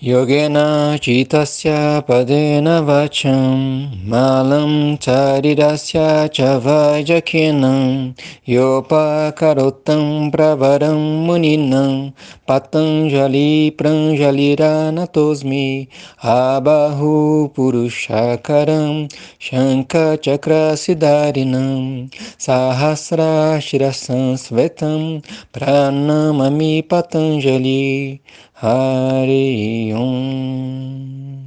Yogena citasya padena vacham malam charirasya chavajakinam yopakarotam pravaram muninam patanjali pranjaliranatosmi abahu purushakaram shanka chakra siddharinam sahasra shirasam svetam pranamami patanjali Hare Om.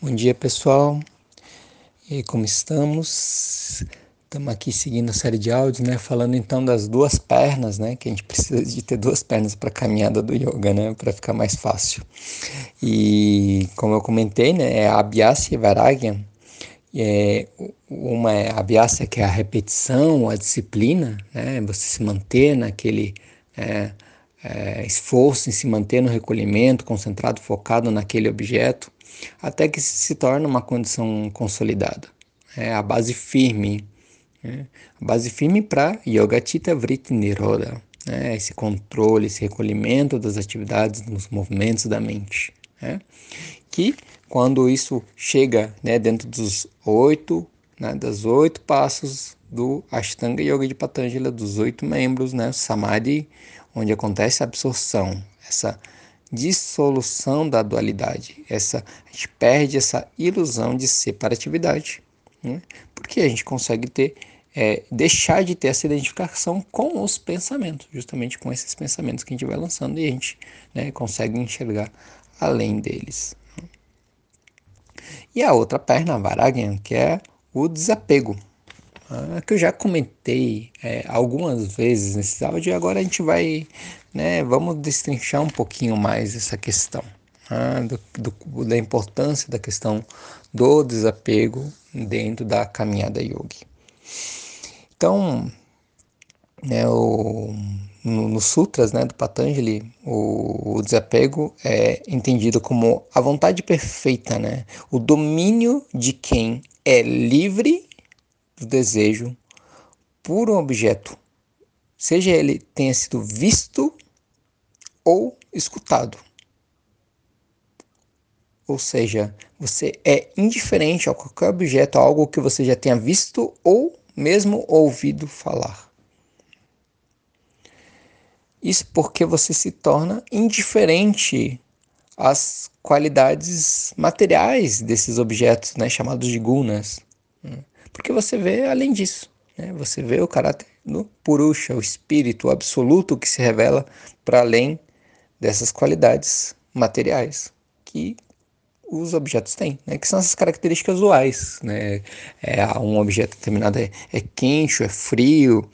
Bom dia pessoal, e como estamos? Estamos aqui seguindo a série de áudios, né? Falando então das duas pernas, né? Que a gente precisa de ter duas pernas para a caminhada do yoga, né? Para ficar mais fácil. E como eu comentei, né? É Abhyasa e Vairagya. É, uma é Abhyasa, que é a repetição, a disciplina, né? Você se manter naquele. É, é, esforço em se manter no recolhimento, concentrado, focado naquele objeto, até que se torna uma condição consolidada. É a base firme, né? a base firme para Yogatita Vritti Niroda, né? esse controle, esse recolhimento das atividades, dos movimentos da mente. Né? Que quando isso chega né, dentro dos oito, né, das oito passos do Ashtanga Yoga de Patanjali, dos oito membros, né, Samadhi, onde acontece a absorção, essa dissolução da dualidade, essa a gente perde essa ilusão de separatividade, né? porque a gente consegue ter é, deixar de ter essa identificação com os pensamentos, justamente com esses pensamentos que a gente vai lançando e a gente né, consegue enxergar além deles. E a outra perna, a Varagyan, que é o desapego, ah, que eu já comentei é, algumas vezes nesse áudio e agora a gente vai, né, vamos destrinchar um pouquinho mais essa questão ah, do, do, da importância da questão do desapego dentro da caminhada yogi. Então, né, o, no, no, Sutras né, do Patanjali, o, o, desapego é entendido como a vontade perfeita, né, o domínio de quem é livre do desejo por um objeto, seja ele tenha sido visto ou escutado. Ou seja, você é indiferente a qualquer objeto, a algo que você já tenha visto ou mesmo ouvido falar. Isso porque você se torna indiferente às qualidades materiais desses objetos, né, chamados de gunas. Porque você vê além disso, né? você vê o caráter do Purusha, o espírito absoluto que se revela para além dessas qualidades materiais que os objetos têm, né? que são essas características usuais. Né? É, um objeto determinado é, é quente, é frio,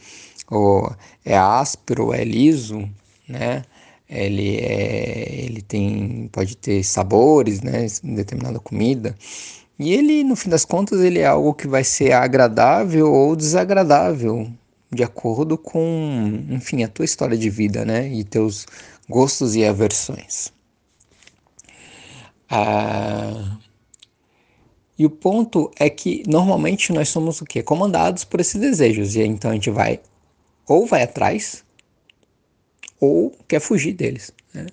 ou é áspero, é liso, né? ele, é, ele tem, pode ter sabores né? determinada comida. E ele, no fim das contas, ele é algo que vai ser agradável ou desagradável, de acordo com, enfim, a tua história de vida, né? E teus gostos e aversões. Ah, e o ponto é que normalmente nós somos o quê? Comandados por esses desejos. E então a gente vai ou vai atrás ou quer fugir deles. Né?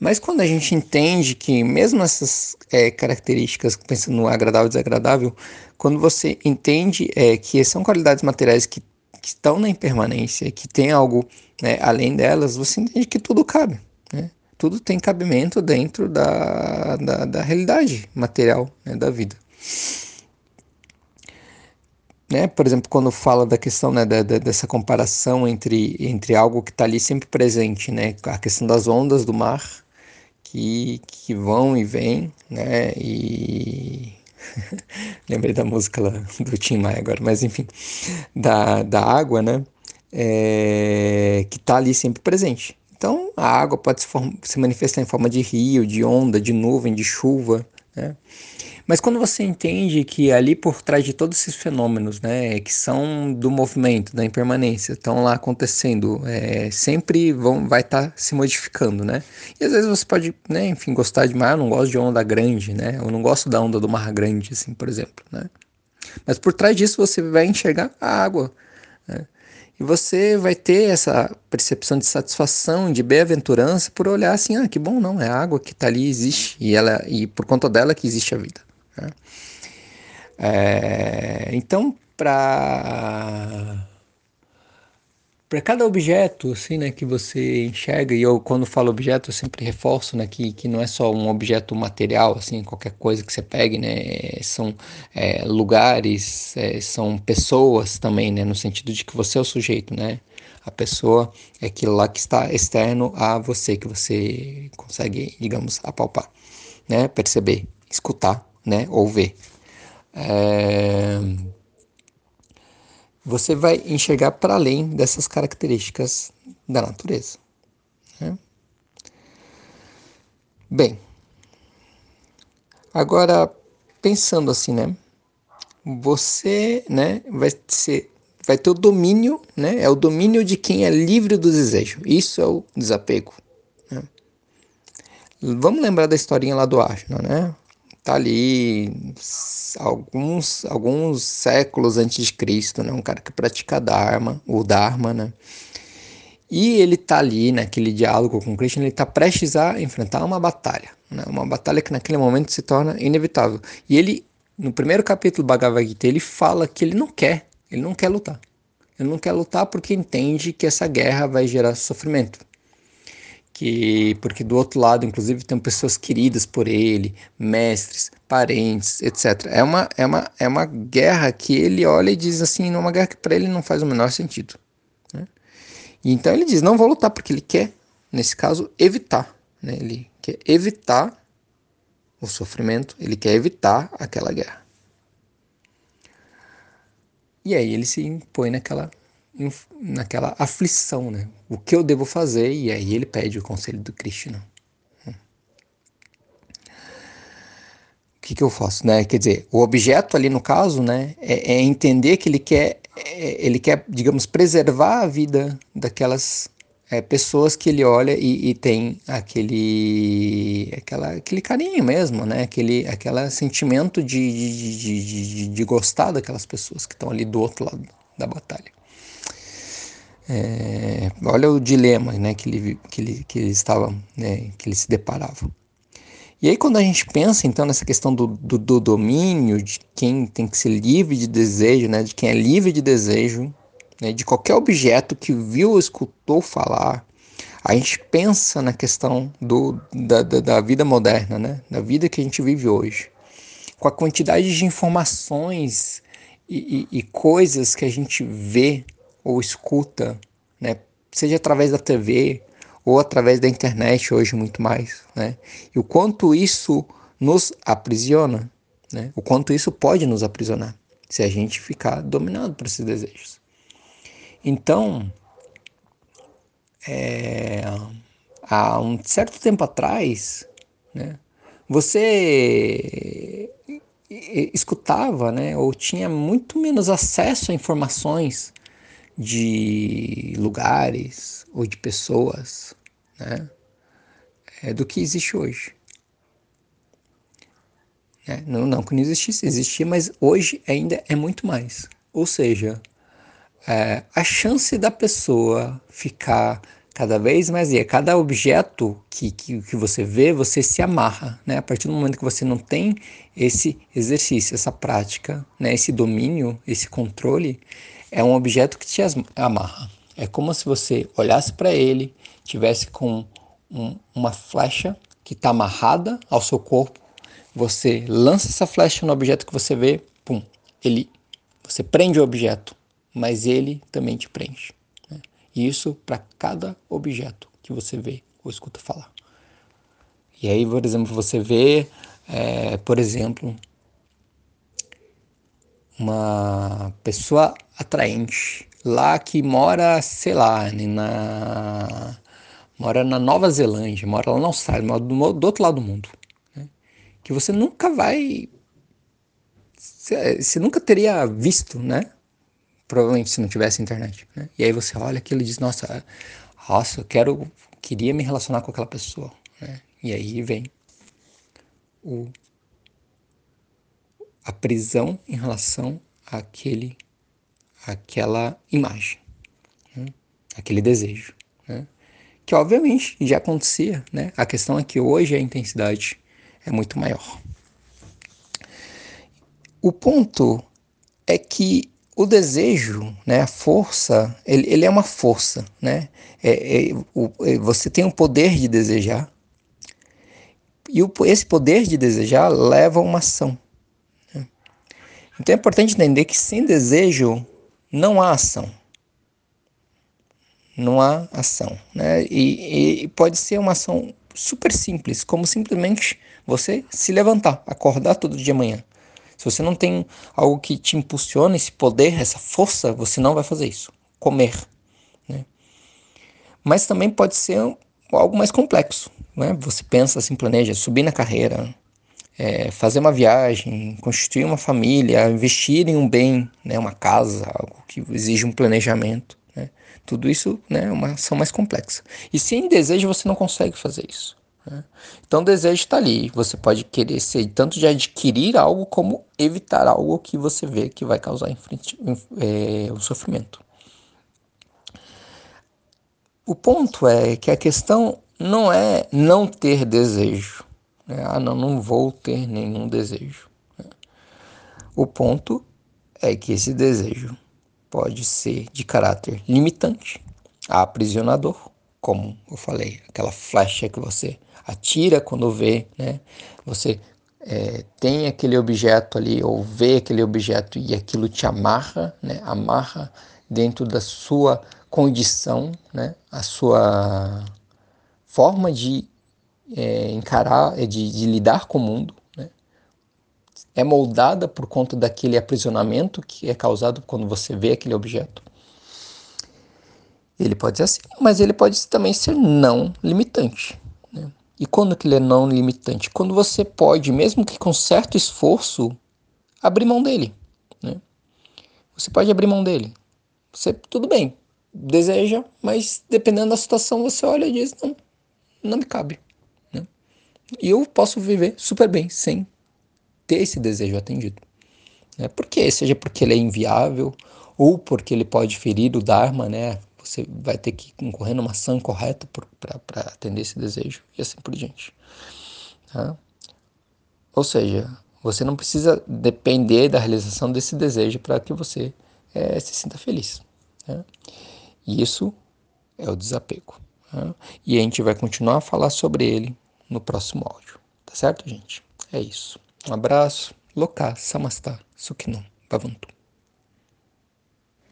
Mas quando a gente entende que mesmo essas é, características, pensando no agradável e desagradável, quando você entende é, que são qualidades materiais que, que, estão na impermanência, que tem algo né, além delas, você entende que tudo cabe. Né? Tudo tem cabimento dentro da, da, da realidade material né, da vida. Né? Por exemplo, quando fala da questão né, da, da, dessa comparação entre, entre algo que está ali sempre presente, né? a questão das ondas do mar que, que vão e vêm, né? E lembrei da música lá do Tim Maia agora, mas enfim, da, da água, né? É, que está ali sempre presente. Então, a água pode se, se manifestar em forma de rio, de onda, de nuvem, de chuva, né? Mas quando você entende que ali por trás de todos esses fenômenos, né, que são do movimento, da impermanência, estão lá acontecendo, é, sempre vão, vai estar tá se modificando, né? E às vezes você pode, né, enfim, gostar de mar, ah, não gosto de onda grande, né? Eu não gosto da onda do mar grande, assim, por exemplo, né? Mas por trás disso você vai enxergar a água, né? E você vai ter essa percepção de satisfação, de bem-aventurança por olhar assim, ah, que bom, não, é água que está ali, existe, e, ela, e por conta dela que existe a vida. Né? É, então, para para cada objeto assim, né, que você enxerga, e eu quando falo objeto eu sempre reforço né, que, que não é só um objeto material, assim, qualquer coisa que você pegue, né, são é, lugares, é, são pessoas também, né, no sentido de que você é o sujeito, né, a pessoa é aquilo lá que está externo a você, que você consegue, digamos, apalpar, né, perceber, escutar, né, ou ver. É você vai enxergar para além dessas características da natureza. Né? Bem, agora pensando assim, né? Você, né, vai ser, vai ter o domínio, né? É o domínio de quem é livre do desejo. Isso é o desapego. Né? Vamos lembrar da historinha lá do Ashna, né? Tá ali alguns, alguns séculos antes de Cristo, né? Um cara que pratica Dharma, o Dharma, né? E ele tá ali naquele diálogo com Krishna, ele tá prestes a enfrentar uma batalha, né? Uma batalha que naquele momento se torna inevitável. E ele, no primeiro capítulo do Bhagavad Gita, ele fala que ele não quer, ele não quer lutar. Ele não quer lutar porque entende que essa guerra vai gerar sofrimento que porque do outro lado, inclusive, tem pessoas queridas por ele, mestres, parentes, etc. É uma, é uma, é uma guerra que ele olha e diz assim, uma guerra que para ele não faz o menor sentido. Né? Então ele diz, não vou lutar porque ele quer, nesse caso, evitar. Né? Ele quer evitar o sofrimento, ele quer evitar aquela guerra. E aí ele se impõe naquela naquela aflição, né? O que eu devo fazer? E aí ele pede o conselho do Krishna. O que, que eu faço, né? Quer dizer, o objeto ali no caso, né, é, é entender que ele quer, é, ele quer, digamos, preservar a vida daquelas é, pessoas que ele olha e, e, tem aquele, aquela, aquele carinho mesmo, né? Aquele, aquele sentimento de, de, de, de, de gostar daquelas pessoas que estão ali do outro lado da batalha. É, olha o dilema né, que, ele, que, ele, que ele estava, né, que ele se deparava. E aí quando a gente pensa então nessa questão do, do, do, domínio, de quem tem que ser livre de desejo, né, de quem é livre de desejo, né, de qualquer objeto que viu ou escutou falar, a gente pensa na questão do, da, da, da vida moderna, né, da vida que a gente vive hoje. Com a quantidade de informações e, e, e coisas que a gente vê ou escuta, né? seja através da TV ou através da internet hoje muito mais, né? E o quanto isso nos aprisiona, né? O quanto isso pode nos aprisionar se a gente ficar dominado por esses desejos. Então, é, há um certo tempo atrás, né? Você escutava, né? Ou tinha muito menos acesso a informações de lugares ou de pessoas, né? É, do que existe hoje. É, não, não que não existisse, existia, mas hoje ainda é muito mais. Ou seja, é, a chance da pessoa ficar cada vez mais e cada objeto que, que, que você vê, você se amarra, né? A partir do momento que você não tem esse exercício, essa prática, né? Esse domínio, esse controle, é um objeto que te amarra. É como se você olhasse para ele, tivesse com um, uma flecha que está amarrada ao seu corpo. Você lança essa flecha no objeto que você vê, pum, ele, você prende o objeto, mas ele também te prende. E isso para cada objeto que você vê ou escuta falar. E aí, por exemplo, você vê, é, por exemplo, uma pessoa atraente lá que mora, sei lá, na mora na Nova Zelândia, mora lá na Austrália, mora do, do outro lado do mundo, né? que você nunca vai, você, nunca teria visto, né? Provavelmente se não tivesse internet, né? E aí você olha aquilo e diz, nossa, nossa, eu quero, queria me relacionar com aquela pessoa, né? E aí vem o a prisão em relação àquele, àquela imagem. aquele desejo. Né? Que obviamente já acontecia, né? A questão é que hoje a intensidade é muito maior. O ponto é que o desejo, né, a força, ele, ele é uma força, né? É, é, o, é, você tem o poder de desejar e o, esse poder de desejar leva a uma ação. Né? Então é importante entender que sem desejo não há ação. Não há ação, né? E, e pode ser uma ação super simples, como simplesmente você se levantar, acordar todo dia manhã se você não tem algo que te impulsiona, esse poder, essa força, você não vai fazer isso. Comer. Né? Mas também pode ser algo mais complexo. Né? Você pensa assim, planeja subir na carreira, é, fazer uma viagem, constituir uma família, investir em um bem, né? uma casa, algo que exige um planejamento. Né? Tudo isso né, é uma ação mais complexa. E sem desejo você não consegue fazer isso. Né? Então, o desejo está ali. Você pode querer ser tanto de adquirir algo como evitar algo que você vê que vai causar é, o sofrimento. O ponto é que a questão não é não ter desejo. Né? Ah, não, não vou ter nenhum desejo. Né? O ponto é que esse desejo pode ser de caráter limitante, aprisionador, como eu falei, aquela flecha que você atira quando vê, né? Você é, tem aquele objeto ali ou vê aquele objeto e aquilo te amarra, né? Amarra dentro da sua condição, né? A sua forma de é, encarar, é, de, de lidar com o mundo, né? É moldada por conta daquele aprisionamento que é causado quando você vê aquele objeto. Ele pode ser assim, mas ele pode também ser não limitante. Né? E quando que ele é não limitante? Quando você pode, mesmo que com certo esforço, abrir mão dele. Né? Você pode abrir mão dele. Você, tudo bem, deseja, mas dependendo da situação, você olha e diz: não, não me cabe. Né? E eu posso viver super bem sem ter esse desejo atendido. Né? Por quê? Seja porque ele é inviável, ou porque ele pode ferir o Dharma, né? Você vai ter que concorrer numa ação correta para atender esse desejo e assim por diante. Tá? Ou seja, você não precisa depender da realização desse desejo para que você é, se sinta feliz. Tá? E isso é o desapego. Tá? E a gente vai continuar a falar sobre ele no próximo áudio. Tá certo, gente? É isso. Um abraço. Loka Samastha Sukhinam Bhavantu.